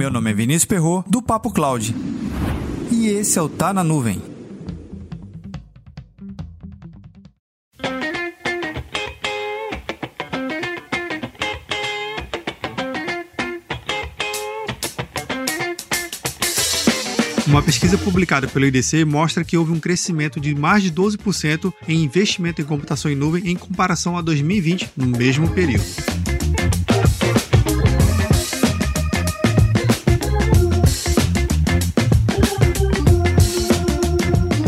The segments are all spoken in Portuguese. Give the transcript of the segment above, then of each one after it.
Meu nome é Vinícius Perro do Papo Cloud. E esse é o Tá na Nuvem. Uma pesquisa publicada pelo IDC mostra que houve um crescimento de mais de 12% em investimento em computação em nuvem em comparação a 2020, no mesmo período.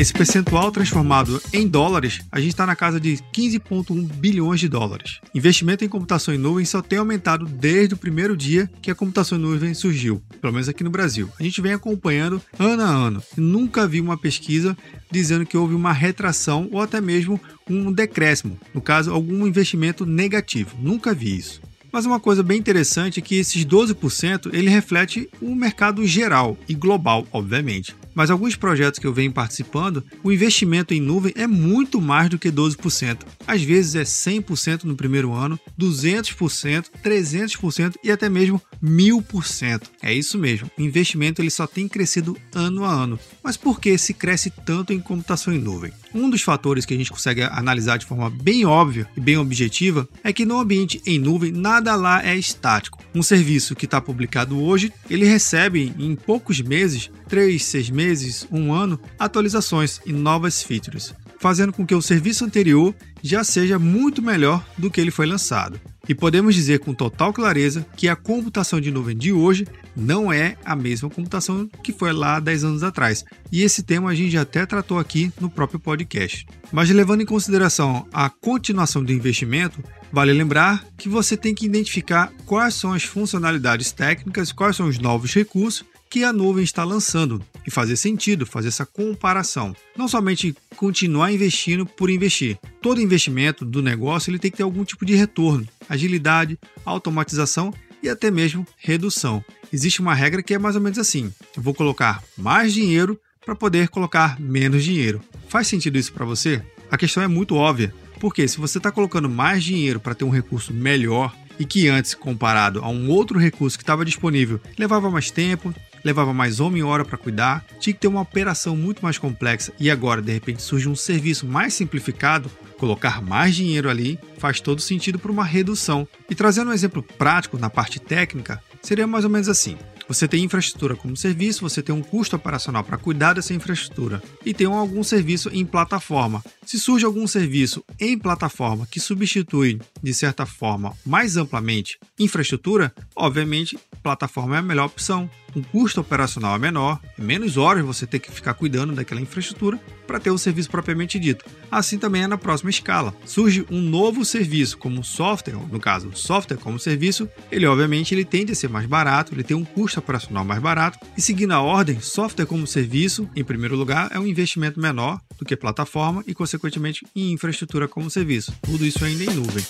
Esse percentual transformado em dólares, a gente está na casa de 15,1 bilhões de dólares. Investimento em computação em nuvem só tem aumentado desde o primeiro dia que a computação em nuvem surgiu, pelo menos aqui no Brasil. A gente vem acompanhando ano a ano nunca vi uma pesquisa dizendo que houve uma retração ou até mesmo um decréscimo, no caso, algum investimento negativo. Nunca vi isso. Mas uma coisa bem interessante é que esses 12% ele reflete o mercado geral e global, obviamente mas alguns projetos que eu venho participando, o investimento em nuvem é muito mais do que 12%. Às vezes é 100% no primeiro ano, 200%, 300% e até mesmo 1000%. É isso mesmo. O investimento ele só tem crescido ano a ano. Mas por que se cresce tanto em computação em nuvem? Um dos fatores que a gente consegue analisar de forma bem óbvia e bem objetiva é que no ambiente em nuvem nada lá é estático. Um serviço que está publicado hoje, ele recebe em poucos meses, 3, 6 meses, um ano, atualizações e novas features, fazendo com que o serviço anterior já seja muito melhor do que ele foi lançado. E podemos dizer com total clareza que a computação de nuvem de hoje não é a mesma computação que foi lá 10 anos atrás. E esse tema a gente já até tratou aqui no próprio podcast. Mas levando em consideração a continuação do investimento, vale lembrar que você tem que identificar quais são as funcionalidades técnicas, quais são os novos recursos que a nuvem está lançando e fazer sentido, fazer essa comparação. Não somente continuar investindo por investir. Todo investimento do negócio ele tem que ter algum tipo de retorno, agilidade, automatização e até mesmo redução. Existe uma regra que é mais ou menos assim: eu vou colocar mais dinheiro para poder colocar menos dinheiro. Faz sentido isso para você? A questão é muito óbvia, porque se você está colocando mais dinheiro para ter um recurso melhor e que antes, comparado a um outro recurso que estava disponível, levava mais tempo, levava mais homem e hora para cuidar, tinha que ter uma operação muito mais complexa e agora de repente surge um serviço mais simplificado, colocar mais dinheiro ali faz todo sentido para uma redução. E trazendo um exemplo prático na parte técnica, seria mais ou menos assim. Você tem infraestrutura como serviço, você tem um custo operacional para cuidar dessa infraestrutura e tem algum serviço em plataforma. Se surge algum serviço em plataforma que substitui, de certa forma, mais amplamente infraestrutura, obviamente plataforma é a melhor opção. Um custo operacional é menor, é menos horas você ter que ficar cuidando daquela infraestrutura para ter o serviço propriamente dito. Assim também é na próxima escala. Surge um novo serviço, como software, no caso, software como serviço, ele obviamente ele tende a ser mais barato, ele tem um custo operacional mais barato, e seguindo a ordem, software como serviço, em primeiro lugar, é um investimento menor do que plataforma e, consequentemente, em infraestrutura como serviço. Tudo isso ainda em nuvem.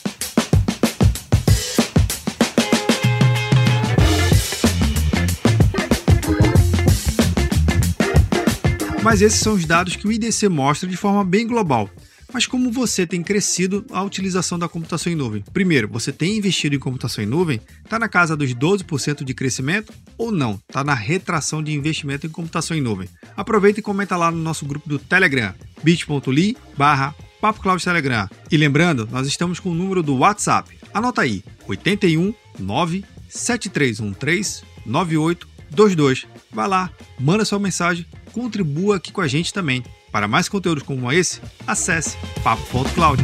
Mas esses são os dados que o IDC mostra de forma bem global. Mas como você tem crescido a utilização da computação em nuvem? Primeiro, você tem investido em computação em nuvem? Está na casa dos 12% de crescimento ou não? Está na retração de investimento em computação em nuvem? Aproveita e comenta lá no nosso grupo do Telegram, bit.ly barra Papo Telegram. E lembrando, nós estamos com o número do WhatsApp. Anota aí, 81 9 7313 9822. Vai lá, manda sua mensagem contribua aqui com a gente também. Para mais conteúdos como esse, acesse papo.cloud.